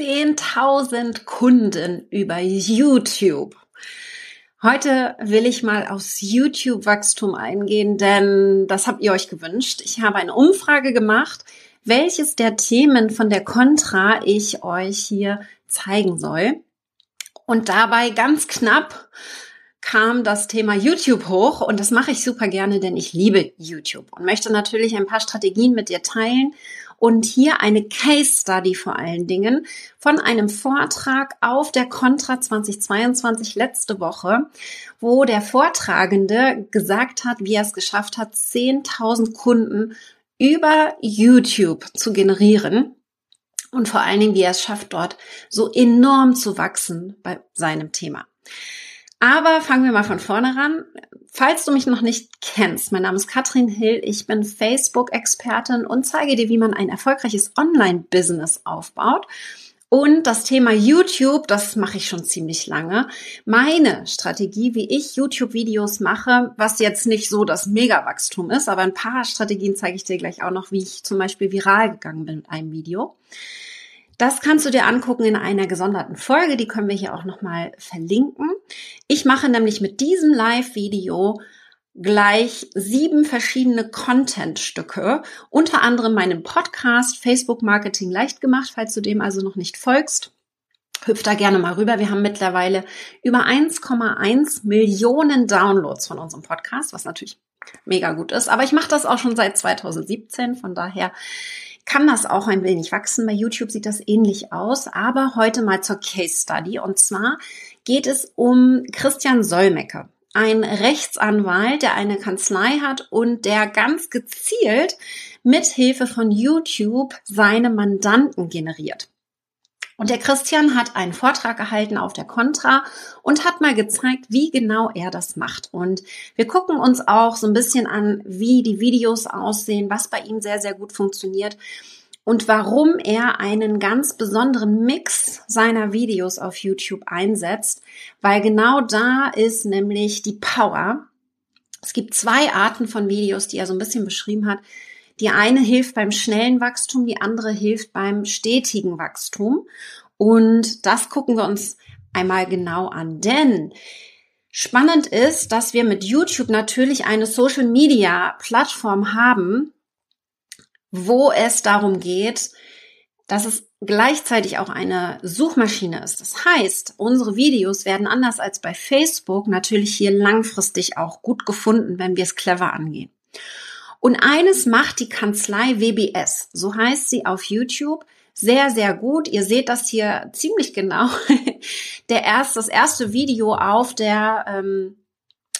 10.000 Kunden über YouTube. Heute will ich mal aufs YouTube-Wachstum eingehen, denn das habt ihr euch gewünscht. Ich habe eine Umfrage gemacht, welches der Themen von der Contra ich euch hier zeigen soll. Und dabei ganz knapp kam das Thema YouTube hoch und das mache ich super gerne, denn ich liebe YouTube und möchte natürlich ein paar Strategien mit dir teilen und hier eine Case Study vor allen Dingen von einem Vortrag auf der Contra 2022 letzte Woche, wo der Vortragende gesagt hat, wie er es geschafft hat, 10.000 Kunden über YouTube zu generieren und vor allen Dingen, wie er es schafft, dort so enorm zu wachsen bei seinem Thema. Aber fangen wir mal von vorne ran. Falls du mich noch nicht kennst, mein Name ist Katrin Hill, ich bin Facebook-Expertin und zeige dir, wie man ein erfolgreiches Online-Business aufbaut. Und das Thema YouTube, das mache ich schon ziemlich lange. Meine Strategie, wie ich YouTube-Videos mache, was jetzt nicht so das Megawachstum ist, aber ein paar Strategien zeige ich dir gleich auch noch, wie ich zum Beispiel viral gegangen bin mit einem Video. Das kannst du dir angucken in einer gesonderten Folge, die können wir hier auch nochmal verlinken. Ich mache nämlich mit diesem Live-Video gleich sieben verschiedene Content-Stücke, unter anderem meinen Podcast Facebook Marketing leicht gemacht, falls du dem also noch nicht folgst. Hüpf da gerne mal rüber. Wir haben mittlerweile über 1,1 Millionen Downloads von unserem Podcast, was natürlich mega gut ist. Aber ich mache das auch schon seit 2017. Von daher kann das auch ein wenig wachsen. Bei YouTube sieht das ähnlich aus. Aber heute mal zur Case Study. Und zwar geht es um Christian Solmecke. Ein Rechtsanwalt, der eine Kanzlei hat und der ganz gezielt mit Hilfe von YouTube seine Mandanten generiert. Und der Christian hat einen Vortrag gehalten auf der Contra und hat mal gezeigt, wie genau er das macht. Und wir gucken uns auch so ein bisschen an, wie die Videos aussehen, was bei ihm sehr, sehr gut funktioniert und warum er einen ganz besonderen Mix seiner Videos auf YouTube einsetzt, weil genau da ist nämlich die Power. Es gibt zwei Arten von Videos, die er so ein bisschen beschrieben hat. Die eine hilft beim schnellen Wachstum, die andere hilft beim stetigen Wachstum. Und das gucken wir uns einmal genau an. Denn spannend ist, dass wir mit YouTube natürlich eine Social Media Plattform haben, wo es darum geht, dass es gleichzeitig auch eine Suchmaschine ist. Das heißt, unsere Videos werden anders als bei Facebook natürlich hier langfristig auch gut gefunden, wenn wir es clever angehen. Und eines macht die Kanzlei WBS, so heißt sie auf YouTube, sehr, sehr gut. Ihr seht das hier ziemlich genau. Der erste, das erste Video auf der, ähm,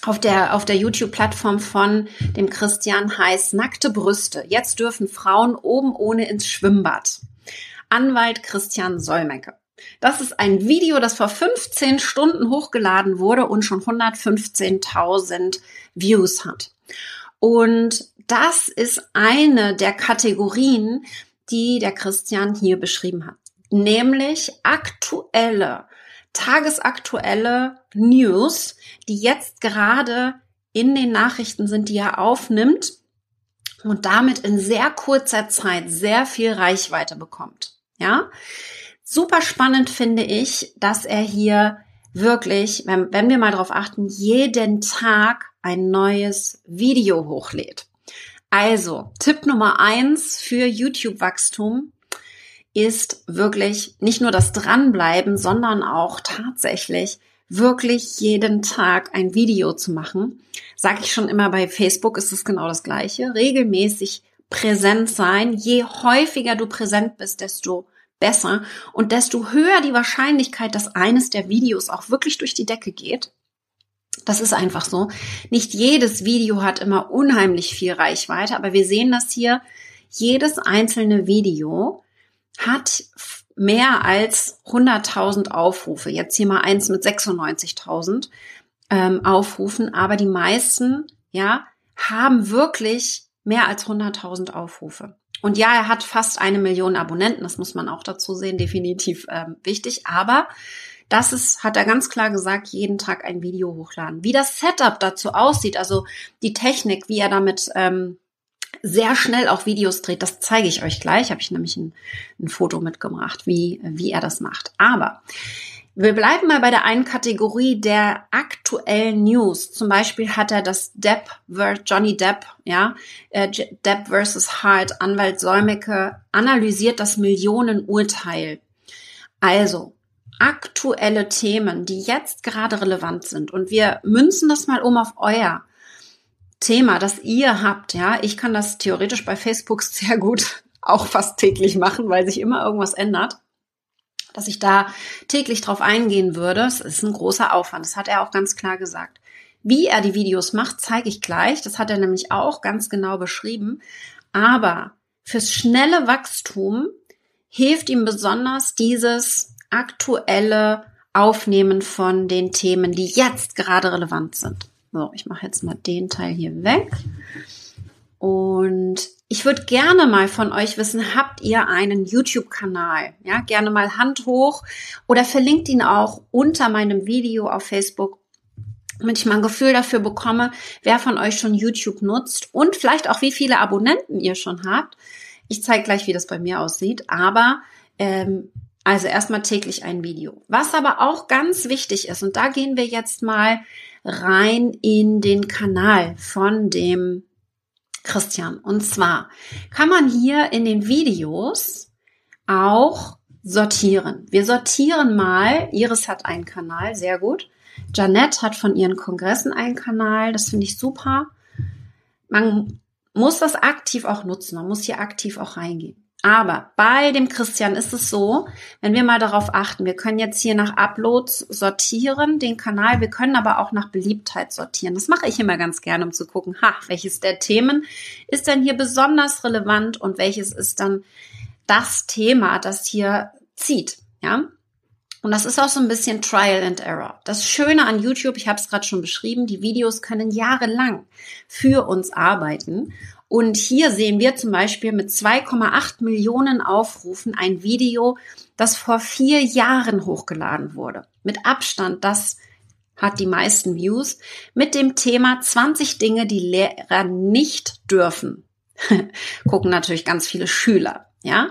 auf der, auf der YouTube-Plattform von dem Christian heißt Nackte Brüste. Jetzt dürfen Frauen oben ohne ins Schwimmbad. Anwalt Christian Solmecke. Das ist ein Video, das vor 15 Stunden hochgeladen wurde und schon 115.000 Views hat. Und das ist eine der Kategorien, die der Christian hier beschrieben hat. Nämlich aktuelle, tagesaktuelle News, die jetzt gerade in den Nachrichten sind, die er aufnimmt und damit in sehr kurzer Zeit sehr viel Reichweite bekommt. Ja, super spannend finde ich, dass er hier wirklich, wenn, wenn wir mal darauf achten, jeden Tag ein neues Video hochlädt. Also, Tipp Nummer eins für YouTube-Wachstum ist wirklich nicht nur das Dranbleiben, sondern auch tatsächlich wirklich jeden Tag ein Video zu machen. Sag ich schon immer bei Facebook ist es genau das Gleiche. Regelmäßig präsent sein. Je häufiger du präsent bist, desto besser und desto höher die Wahrscheinlichkeit, dass eines der Videos auch wirklich durch die Decke geht. Das ist einfach so. Nicht jedes Video hat immer unheimlich viel Reichweite, aber wir sehen das hier. Jedes einzelne Video hat mehr als 100.000 Aufrufe. Jetzt hier mal eins mit 96.000 ähm, Aufrufen, aber die meisten, ja, haben wirklich mehr als 100.000 Aufrufe. Und ja, er hat fast eine Million Abonnenten, das muss man auch dazu sehen, definitiv ähm, wichtig. Aber das ist, hat er ganz klar gesagt, jeden Tag ein Video hochladen. Wie das Setup dazu aussieht, also die Technik, wie er damit ähm, sehr schnell auch Videos dreht. Das zeige ich euch gleich. Habe ich nämlich ein, ein Foto mitgebracht, wie, wie er das macht. Aber wir bleiben mal bei der einen Kategorie der aktuellen News. Zum Beispiel hat er das Depp, Johnny Depp, ja, äh, Depp versus Hart, Anwalt Solmecke, analysiert das Millionenurteil. Also, aktuelle Themen, die jetzt gerade relevant sind. Und wir münzen das mal um auf euer Thema, das ihr habt, ja. Ich kann das theoretisch bei Facebook sehr gut auch fast täglich machen, weil sich immer irgendwas ändert. Dass ich da täglich drauf eingehen würde, das ist ein großer Aufwand. Das hat er auch ganz klar gesagt. Wie er die Videos macht, zeige ich gleich. Das hat er nämlich auch ganz genau beschrieben. Aber fürs schnelle Wachstum hilft ihm besonders dieses aktuelle Aufnehmen von den Themen, die jetzt gerade relevant sind. So, ich mache jetzt mal den Teil hier weg. Und ich würde gerne mal von euch wissen, habt ihr einen YouTube-Kanal? Ja, gerne mal Hand hoch oder verlinkt ihn auch unter meinem Video auf Facebook, damit ich mal ein Gefühl dafür bekomme, wer von euch schon YouTube nutzt und vielleicht auch wie viele Abonnenten ihr schon habt. Ich zeige gleich, wie das bei mir aussieht, aber ähm, also erstmal täglich ein Video. Was aber auch ganz wichtig ist, und da gehen wir jetzt mal rein in den Kanal von dem Christian. Und zwar kann man hier in den Videos auch sortieren. Wir sortieren mal. Iris hat einen Kanal, sehr gut. Janette hat von ihren Kongressen einen Kanal, das finde ich super. Man muss das aktiv auch nutzen, man muss hier aktiv auch reingehen. Aber bei dem Christian ist es so, wenn wir mal darauf achten, wir können jetzt hier nach Uploads sortieren, den Kanal, wir können aber auch nach Beliebtheit sortieren. Das mache ich immer ganz gerne, um zu gucken, ha, welches der Themen ist denn hier besonders relevant und welches ist dann das Thema, das hier zieht, ja? Und das ist auch so ein bisschen Trial and Error. Das Schöne an YouTube, ich habe es gerade schon beschrieben, die Videos können jahrelang für uns arbeiten. Und hier sehen wir zum Beispiel mit 2,8 Millionen Aufrufen ein Video, das vor vier Jahren hochgeladen wurde. Mit Abstand, das hat die meisten Views, mit dem Thema 20 Dinge, die Lehrer nicht dürfen. Gucken natürlich ganz viele Schüler, ja.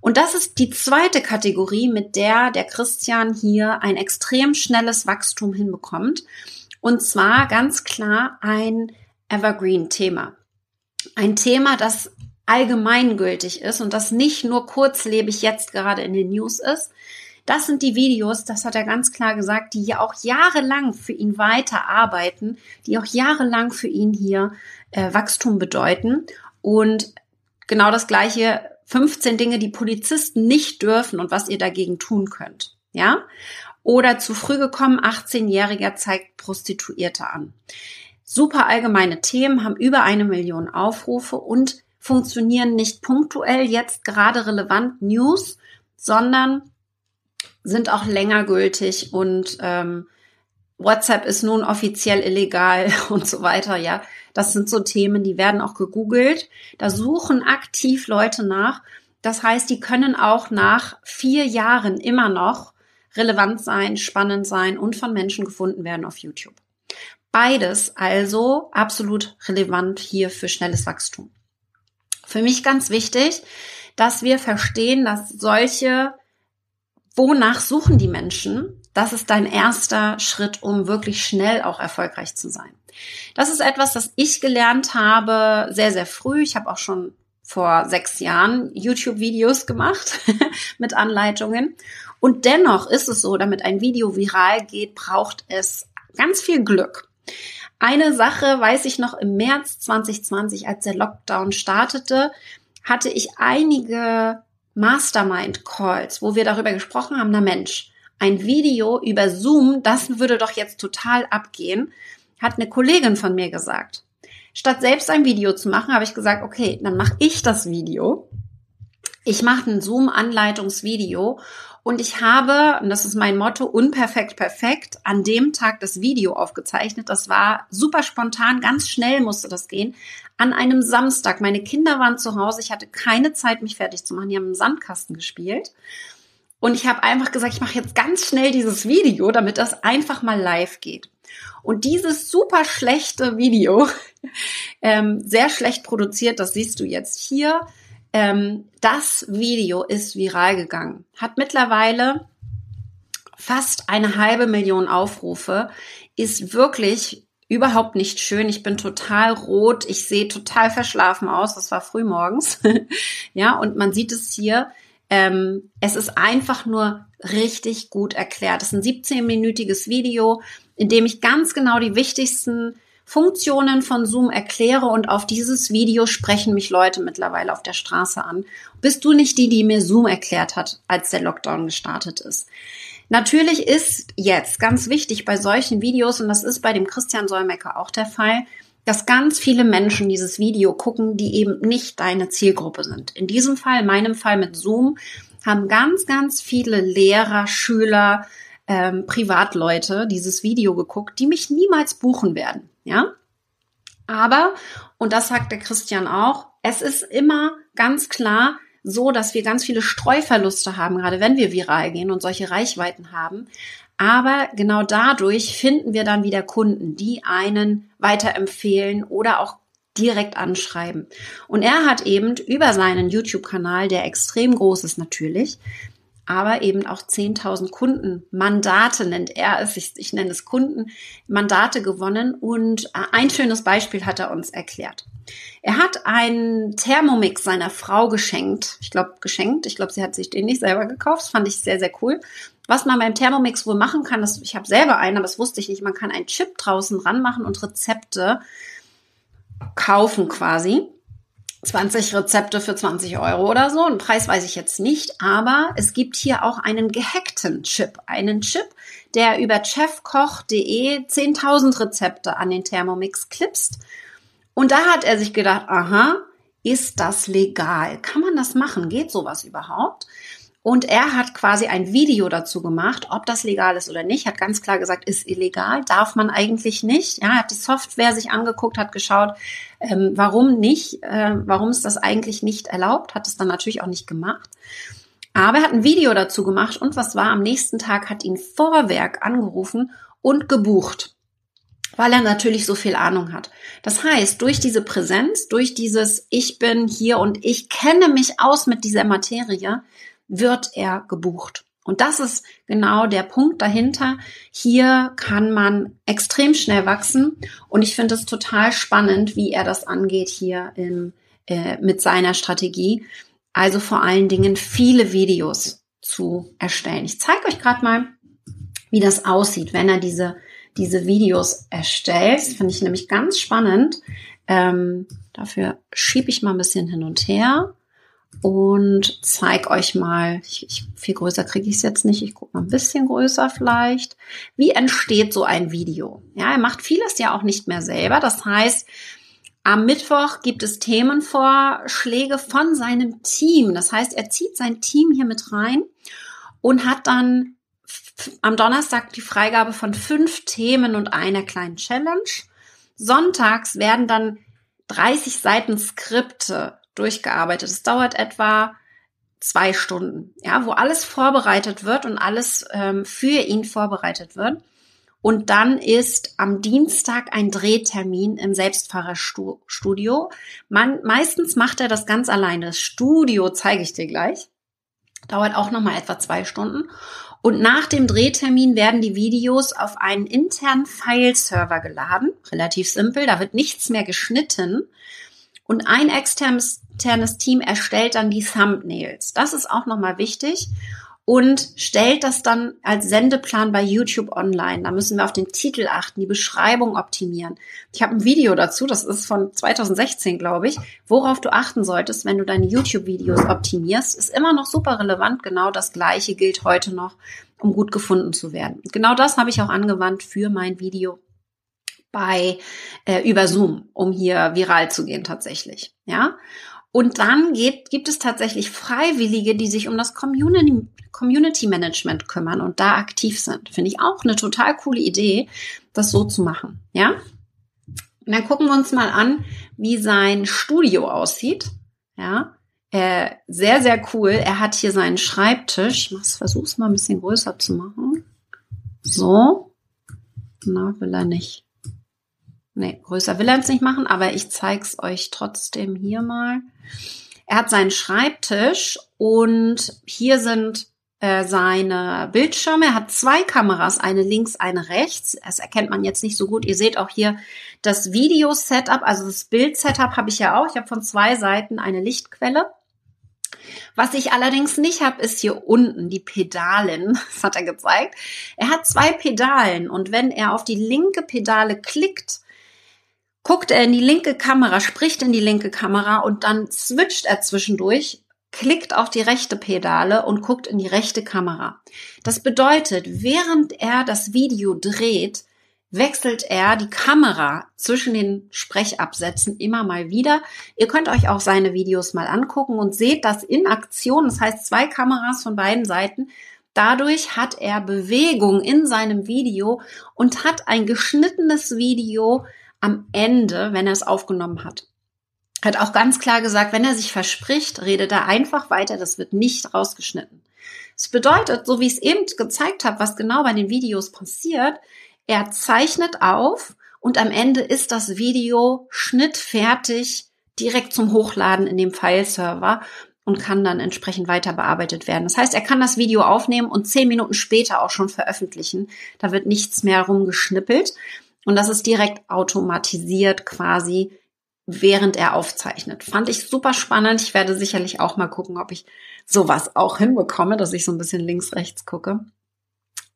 Und das ist die zweite Kategorie, mit der der Christian hier ein extrem schnelles Wachstum hinbekommt. Und zwar ganz klar ein Evergreen-Thema. Ein Thema, das allgemeingültig ist und das nicht nur kurzlebig jetzt gerade in den News ist. Das sind die Videos, das hat er ganz klar gesagt, die ja auch jahrelang für ihn weiterarbeiten, die auch jahrelang für ihn hier äh, Wachstum bedeuten. Und genau das gleiche, 15 Dinge, die Polizisten nicht dürfen und was ihr dagegen tun könnt. Ja? Oder zu früh gekommen, 18-Jähriger zeigt Prostituierte an. Super allgemeine Themen haben über eine Million Aufrufe und funktionieren nicht punktuell jetzt gerade relevant News, sondern sind auch länger gültig und ähm, WhatsApp ist nun offiziell illegal und so weiter. Ja, das sind so Themen, die werden auch gegoogelt. Da suchen aktiv Leute nach. Das heißt, die können auch nach vier Jahren immer noch relevant sein, spannend sein und von Menschen gefunden werden auf YouTube. Beides also absolut relevant hier für schnelles Wachstum. Für mich ganz wichtig, dass wir verstehen, dass solche, wonach suchen die Menschen, das ist dein erster Schritt, um wirklich schnell auch erfolgreich zu sein. Das ist etwas, das ich gelernt habe sehr, sehr früh. Ich habe auch schon vor sechs Jahren YouTube-Videos gemacht mit Anleitungen. Und dennoch ist es so, damit ein Video viral geht, braucht es ganz viel Glück. Eine Sache weiß ich noch im März 2020, als der Lockdown startete, hatte ich einige Mastermind-Calls, wo wir darüber gesprochen haben, na Mensch, ein Video über Zoom, das würde doch jetzt total abgehen, hat eine Kollegin von mir gesagt. Statt selbst ein Video zu machen, habe ich gesagt, okay, dann mache ich das Video. Ich mache ein Zoom-Anleitungsvideo und ich habe, und das ist mein Motto, unperfekt perfekt, an dem Tag das Video aufgezeichnet. Das war super spontan, ganz schnell musste das gehen. An einem Samstag. Meine Kinder waren zu Hause. Ich hatte keine Zeit, mich fertig zu machen. Die haben im Sandkasten gespielt. Und ich habe einfach gesagt, ich mache jetzt ganz schnell dieses Video, damit das einfach mal live geht. Und dieses super schlechte Video, ähm, sehr schlecht produziert, das siehst du jetzt hier, ähm, das Video ist viral gegangen. Hat mittlerweile fast eine halbe Million Aufrufe, ist wirklich überhaupt nicht schön. Ich bin total rot. Ich sehe total verschlafen aus. Das war früh morgens. ja, und man sieht es hier. Ähm, es ist einfach nur richtig gut erklärt. Es ist ein 17-minütiges Video, in dem ich ganz genau die wichtigsten Funktionen von Zoom erkläre und auf dieses Video sprechen mich Leute mittlerweile auf der Straße an. Bist du nicht die, die mir Zoom erklärt hat, als der Lockdown gestartet ist? Natürlich ist jetzt ganz wichtig bei solchen Videos, und das ist bei dem Christian Solmecker auch der Fall, dass ganz viele Menschen dieses Video gucken, die eben nicht deine Zielgruppe sind. In diesem Fall, in meinem Fall mit Zoom, haben ganz, ganz viele Lehrer, Schüler, ähm, Privatleute dieses Video geguckt, die mich niemals buchen werden. Ja, aber und das sagt der Christian auch, es ist immer ganz klar, so, dass wir ganz viele Streuverluste haben, gerade wenn wir viral gehen und solche Reichweiten haben. Aber genau dadurch finden wir dann wieder Kunden, die einen weiterempfehlen oder auch direkt anschreiben. Und er hat eben über seinen YouTube-Kanal, der extrem groß ist natürlich, aber eben auch 10.000 Kunden, Mandate nennt er es, ich, ich nenne es Kunden, Mandate gewonnen und äh, ein schönes Beispiel hat er uns erklärt. Er hat einen Thermomix seiner Frau geschenkt, ich glaube geschenkt, ich glaube, sie hat sich den nicht selber gekauft, das fand ich sehr, sehr cool. Was man beim Thermomix wohl machen kann, das, ich habe selber einen, aber das wusste ich nicht, man kann einen Chip draußen ranmachen und Rezepte kaufen quasi. 20 Rezepte für 20 Euro oder so. Einen Preis weiß ich jetzt nicht, aber es gibt hier auch einen gehackten Chip. Einen Chip, der über chefkoch.de 10.000 Rezepte an den Thermomix klipst. Und da hat er sich gedacht, aha, ist das legal? Kann man das machen? Geht sowas überhaupt? Und er hat quasi ein Video dazu gemacht, ob das legal ist oder nicht. Hat ganz klar gesagt, ist illegal, darf man eigentlich nicht. Ja, hat die Software sich angeguckt, hat geschaut, ähm, warum nicht, äh, warum ist das eigentlich nicht erlaubt, hat es dann natürlich auch nicht gemacht. Aber er hat ein Video dazu gemacht und was war, am nächsten Tag hat ihn Vorwerk angerufen und gebucht weil er natürlich so viel Ahnung hat. Das heißt, durch diese Präsenz, durch dieses Ich bin hier und ich kenne mich aus mit dieser Materie, wird er gebucht. Und das ist genau der Punkt dahinter. Hier kann man extrem schnell wachsen und ich finde es total spannend, wie er das angeht hier in, äh, mit seiner Strategie. Also vor allen Dingen viele Videos zu erstellen. Ich zeige euch gerade mal, wie das aussieht, wenn er diese, diese Videos erstellt. Finde ich nämlich ganz spannend. Ähm, dafür schiebe ich mal ein bisschen hin und her und zeig euch mal, ich, ich, viel größer kriege ich es jetzt nicht, ich gucke mal ein bisschen größer vielleicht, wie entsteht so ein Video. Ja, er macht vieles ja auch nicht mehr selber. Das heißt, am Mittwoch gibt es Themenvorschläge von seinem Team. Das heißt, er zieht sein Team hier mit rein und hat dann am Donnerstag die Freigabe von fünf Themen und einer kleinen Challenge. Sonntags werden dann 30 Seiten Skripte durchgearbeitet. Es dauert etwa zwei Stunden, ja, wo alles vorbereitet wird und alles ähm, für ihn vorbereitet wird. Und dann ist am Dienstag ein Drehtermin im Selbstfahrerstudio. Man, meistens macht er das ganz alleine. Das Studio zeige ich dir gleich. Dauert auch nochmal etwa zwei Stunden. Und nach dem Drehtermin werden die Videos auf einen internen File-Server geladen. Relativ simpel. Da wird nichts mehr geschnitten. Und ein externes, Team erstellt dann die Thumbnails. Das ist auch nochmal wichtig und stellt das dann als Sendeplan bei YouTube online. Da müssen wir auf den Titel achten, die Beschreibung optimieren. Ich habe ein Video dazu, das ist von 2016, glaube ich, worauf du achten solltest, wenn du deine YouTube-Videos optimierst. Ist immer noch super relevant. Genau das Gleiche gilt heute noch, um gut gefunden zu werden. Genau das habe ich auch angewandt für mein Video bei äh, über Zoom, um hier viral zu gehen tatsächlich. Ja. Und dann geht, gibt es tatsächlich Freiwillige, die sich um das Community, Community Management kümmern und da aktiv sind. Finde ich auch eine total coole Idee, das so zu machen. Ja. Und dann gucken wir uns mal an, wie sein Studio aussieht. Ja. Äh, sehr, sehr cool. Er hat hier seinen Schreibtisch. Ich versuche es mal ein bisschen größer zu machen. So. Na, will er nicht. Nee, größer will er es nicht machen, aber ich zeige es euch trotzdem hier mal. Er hat seinen Schreibtisch und hier sind äh, seine Bildschirme. Er hat zwei Kameras, eine links, eine rechts. Das erkennt man jetzt nicht so gut. Ihr seht auch hier das Video-Setup, also das Bild-Setup habe ich ja auch. Ich habe von zwei Seiten eine Lichtquelle. Was ich allerdings nicht habe, ist hier unten die Pedalen. Das hat er gezeigt. Er hat zwei Pedalen und wenn er auf die linke Pedale klickt, guckt er in die linke Kamera, spricht in die linke Kamera und dann switcht er zwischendurch, klickt auf die rechte Pedale und guckt in die rechte Kamera. Das bedeutet, während er das Video dreht, wechselt er die Kamera zwischen den Sprechabsätzen immer mal wieder. Ihr könnt euch auch seine Videos mal angucken und seht das in Aktion. Das heißt, zwei Kameras von beiden Seiten. Dadurch hat er Bewegung in seinem Video und hat ein geschnittenes Video am Ende, wenn er es aufgenommen hat. Hat auch ganz klar gesagt, wenn er sich verspricht, redet er einfach weiter, das wird nicht rausgeschnitten. Das bedeutet, so wie ich es eben gezeigt habe, was genau bei den Videos passiert, er zeichnet auf und am Ende ist das Video schnittfertig direkt zum Hochladen in dem Fileserver und kann dann entsprechend weiter bearbeitet werden. Das heißt, er kann das Video aufnehmen und zehn Minuten später auch schon veröffentlichen. Da wird nichts mehr rumgeschnippelt. Und das ist direkt automatisiert quasi, während er aufzeichnet. Fand ich super spannend. Ich werde sicherlich auch mal gucken, ob ich sowas auch hinbekomme, dass ich so ein bisschen links, rechts gucke.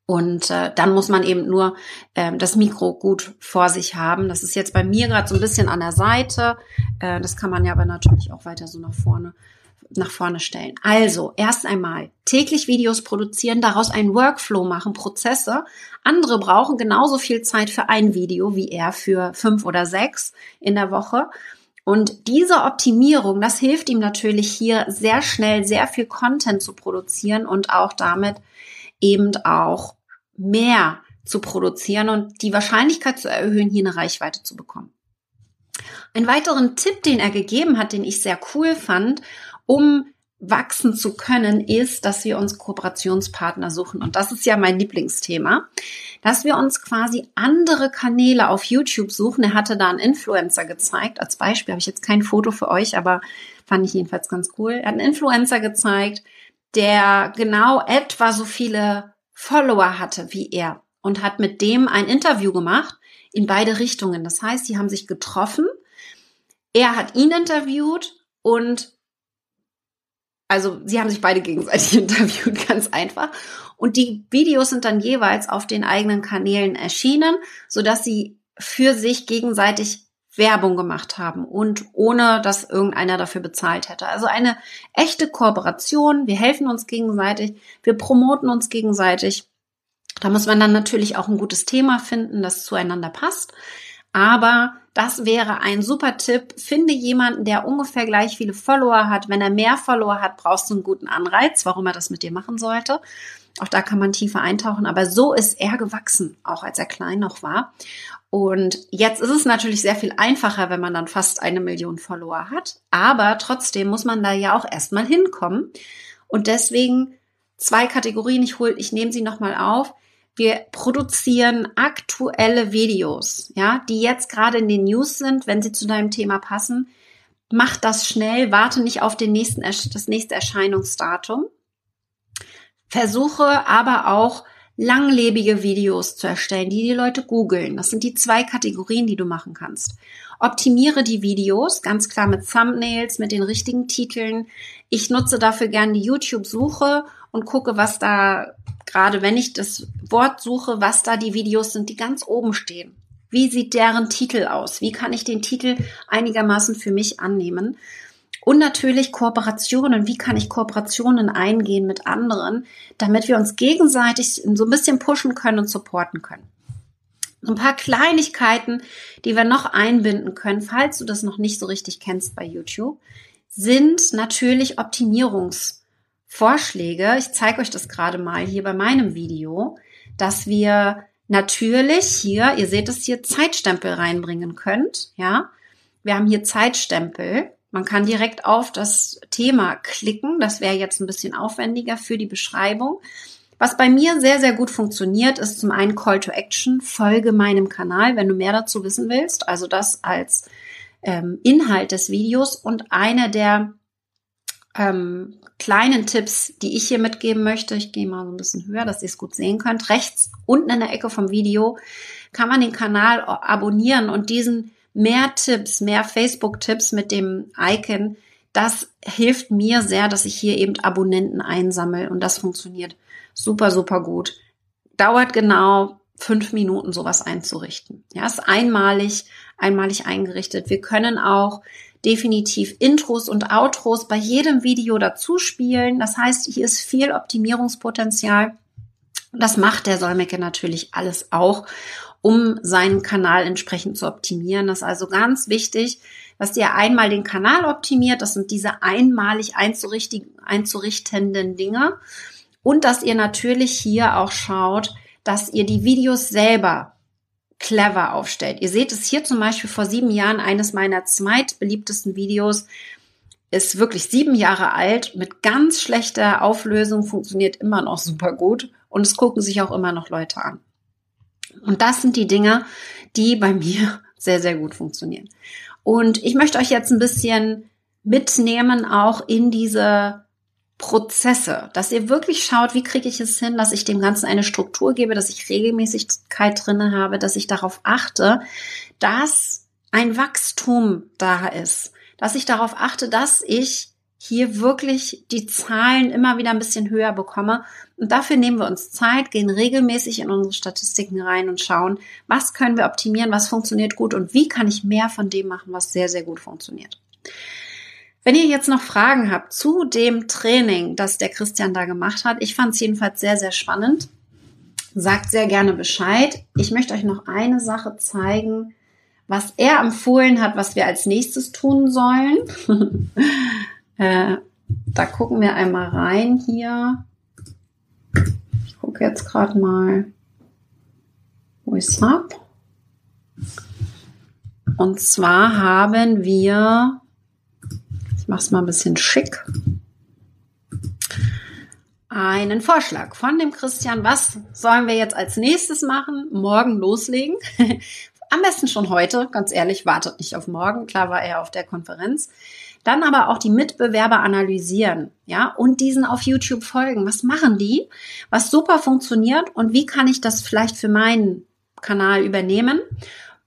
Und äh, dann muss man eben nur äh, das Mikro gut vor sich haben. Das ist jetzt bei mir gerade so ein bisschen an der Seite. Äh, das kann man ja aber natürlich auch weiter so nach vorne nach vorne stellen. Also, erst einmal täglich Videos produzieren, daraus einen Workflow machen, Prozesse. Andere brauchen genauso viel Zeit für ein Video wie er für fünf oder sechs in der Woche. Und diese Optimierung, das hilft ihm natürlich hier sehr schnell sehr viel Content zu produzieren und auch damit eben auch mehr zu produzieren und die Wahrscheinlichkeit zu erhöhen, hier eine Reichweite zu bekommen. Ein weiteren Tipp, den er gegeben hat, den ich sehr cool fand um wachsen zu können, ist, dass wir uns Kooperationspartner suchen. Und das ist ja mein Lieblingsthema, dass wir uns quasi andere Kanäle auf YouTube suchen. Er hatte da einen Influencer gezeigt. Als Beispiel habe ich jetzt kein Foto für euch, aber fand ich jedenfalls ganz cool. Er hat einen Influencer gezeigt, der genau etwa so viele Follower hatte wie er und hat mit dem ein Interview gemacht in beide Richtungen. Das heißt, die haben sich getroffen. Er hat ihn interviewt und also sie haben sich beide gegenseitig interviewt, ganz einfach. Und die Videos sind dann jeweils auf den eigenen Kanälen erschienen, so dass sie für sich gegenseitig Werbung gemacht haben und ohne dass irgendeiner dafür bezahlt hätte. Also eine echte Kooperation. Wir helfen uns gegenseitig, wir promoten uns gegenseitig. Da muss man dann natürlich auch ein gutes Thema finden, das zueinander passt. Aber das wäre ein super Tipp. Finde jemanden, der ungefähr gleich viele Follower hat. Wenn er mehr Follower hat, brauchst du einen guten Anreiz, warum er das mit dir machen sollte. Auch da kann man tiefer eintauchen. Aber so ist er gewachsen, auch als er klein noch war. Und jetzt ist es natürlich sehr viel einfacher, wenn man dann fast eine Million Follower hat. Aber trotzdem muss man da ja auch erstmal hinkommen. Und deswegen zwei Kategorien. Ich hol, ich nehme sie nochmal auf. Wir produzieren aktuelle Videos, ja, die jetzt gerade in den News sind, wenn sie zu deinem Thema passen. Mach das schnell, warte nicht auf den nächsten, das nächste Erscheinungsdatum. Versuche aber auch langlebige Videos zu erstellen, die die Leute googeln. Das sind die zwei Kategorien, die du machen kannst. Optimiere die Videos, ganz klar mit Thumbnails, mit den richtigen Titeln. Ich nutze dafür gerne die YouTube-Suche und gucke, was da gerade wenn ich das Wort suche, was da die Videos sind, die ganz oben stehen. Wie sieht deren Titel aus? Wie kann ich den Titel einigermaßen für mich annehmen? Und natürlich Kooperationen. Wie kann ich Kooperationen eingehen mit anderen, damit wir uns gegenseitig so ein bisschen pushen können und supporten können? Ein paar Kleinigkeiten, die wir noch einbinden können, falls du das noch nicht so richtig kennst bei YouTube, sind natürlich Optimierungs- Vorschläge. Ich zeige euch das gerade mal hier bei meinem Video, dass wir natürlich hier, ihr seht es hier, Zeitstempel reinbringen könnt. Ja, wir haben hier Zeitstempel Man kann direkt auf das Thema klicken. Das wäre jetzt ein bisschen aufwendiger für die Beschreibung. Was bei mir sehr, sehr gut funktioniert, ist zum einen Call to Action, folge meinem Kanal, wenn du mehr dazu wissen willst. Also das als ähm, Inhalt des Videos. Und eine der ähm, kleinen Tipps, die ich hier mitgeben möchte, ich gehe mal so ein bisschen höher, dass ihr es gut sehen könnt. Rechts unten in der Ecke vom Video kann man den Kanal abonnieren und diesen mehr Tipps, mehr Facebook-Tipps mit dem Icon, das hilft mir sehr, dass ich hier eben Abonnenten einsammle und das funktioniert super, super gut. Dauert genau fünf Minuten, sowas einzurichten. Ja, ist einmalig, einmalig eingerichtet. Wir können auch definitiv Intros und Outros bei jedem Video dazu spielen. Das heißt, hier ist viel Optimierungspotenzial. Das macht der Solmecke natürlich alles auch, um seinen Kanal entsprechend zu optimieren. Das ist also ganz wichtig, dass ihr einmal den Kanal optimiert. Das sind diese einmalig einzurichtenden Dinge. Und dass ihr natürlich hier auch schaut, dass ihr die Videos selber clever aufstellt. Ihr seht es hier zum Beispiel vor sieben Jahren, eines meiner zweitbeliebtesten Videos ist wirklich sieben Jahre alt, mit ganz schlechter Auflösung, funktioniert immer noch super gut und es gucken sich auch immer noch Leute an. Und das sind die Dinge, die bei mir sehr, sehr gut funktionieren. Und ich möchte euch jetzt ein bisschen mitnehmen auch in diese Prozesse, dass ihr wirklich schaut, wie kriege ich es hin, dass ich dem Ganzen eine Struktur gebe, dass ich Regelmäßigkeit drinne habe, dass ich darauf achte, dass ein Wachstum da ist, dass ich darauf achte, dass ich hier wirklich die Zahlen immer wieder ein bisschen höher bekomme. Und dafür nehmen wir uns Zeit, gehen regelmäßig in unsere Statistiken rein und schauen, was können wir optimieren, was funktioniert gut und wie kann ich mehr von dem machen, was sehr, sehr gut funktioniert. Wenn ihr jetzt noch Fragen habt zu dem Training, das der Christian da gemacht hat, ich fand es jedenfalls sehr, sehr spannend. Sagt sehr gerne Bescheid. Ich möchte euch noch eine Sache zeigen, was er empfohlen hat, was wir als nächstes tun sollen. äh, da gucken wir einmal rein hier. Ich gucke jetzt gerade mal, wo ich es habe. Und zwar haben wir ich mache es mal ein bisschen schick. Einen Vorschlag von dem Christian. Was sollen wir jetzt als nächstes machen? Morgen loslegen. Am besten schon heute. Ganz ehrlich, wartet nicht auf morgen. Klar war er auf der Konferenz. Dann aber auch die Mitbewerber analysieren, ja, und diesen auf YouTube folgen. Was machen die? Was super funktioniert und wie kann ich das vielleicht für meinen Kanal übernehmen?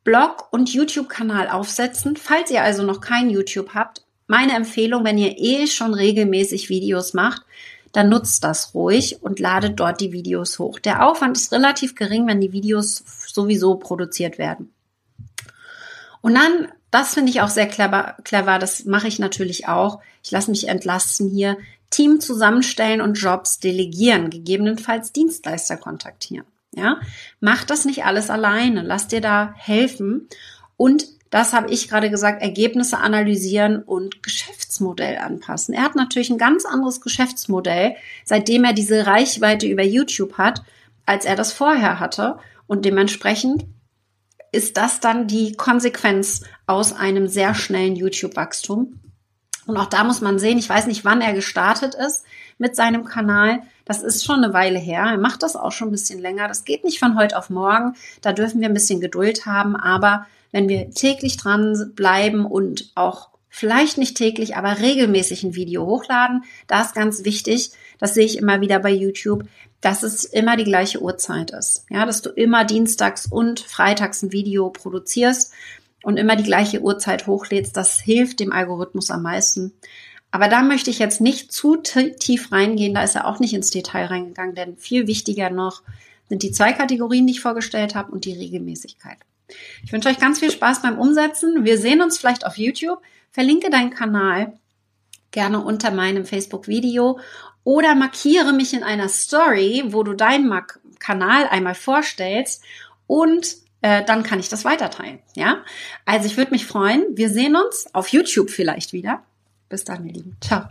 Blog und YouTube-Kanal aufsetzen. Falls ihr also noch kein YouTube habt, meine Empfehlung, wenn ihr eh schon regelmäßig Videos macht, dann nutzt das ruhig und ladet dort die Videos hoch. Der Aufwand ist relativ gering, wenn die Videos sowieso produziert werden. Und dann, das finde ich auch sehr clever, clever, das mache ich natürlich auch. Ich lasse mich entlasten hier, Team zusammenstellen und Jobs delegieren, gegebenenfalls Dienstleister kontaktieren. Ja, macht das nicht alles alleine, lasst dir da helfen und das habe ich gerade gesagt, Ergebnisse analysieren und Geschäftsmodell anpassen. Er hat natürlich ein ganz anderes Geschäftsmodell, seitdem er diese Reichweite über YouTube hat, als er das vorher hatte. Und dementsprechend ist das dann die Konsequenz aus einem sehr schnellen YouTube-Wachstum. Und auch da muss man sehen, ich weiß nicht, wann er gestartet ist mit seinem Kanal. Das ist schon eine Weile her. Er macht das auch schon ein bisschen länger. Das geht nicht von heute auf morgen. Da dürfen wir ein bisschen Geduld haben. Aber wenn wir täglich dran bleiben und auch vielleicht nicht täglich, aber regelmäßig ein Video hochladen. Da ist ganz wichtig, das sehe ich immer wieder bei YouTube, dass es immer die gleiche Uhrzeit ist. Ja, dass du immer dienstags und freitags ein Video produzierst und immer die gleiche Uhrzeit hochlädst. Das hilft dem Algorithmus am meisten. Aber da möchte ich jetzt nicht zu tief reingehen. Da ist er auch nicht ins Detail reingegangen, denn viel wichtiger noch sind die zwei Kategorien, die ich vorgestellt habe und die Regelmäßigkeit. Ich wünsche euch ganz viel Spaß beim Umsetzen. Wir sehen uns vielleicht auf YouTube. Verlinke deinen Kanal gerne unter meinem Facebook-Video oder markiere mich in einer Story, wo du deinen Kanal einmal vorstellst und äh, dann kann ich das weiterteilen. Ja, also ich würde mich freuen. Wir sehen uns auf YouTube vielleicht wieder. Bis dann, ihr Lieben. Ciao.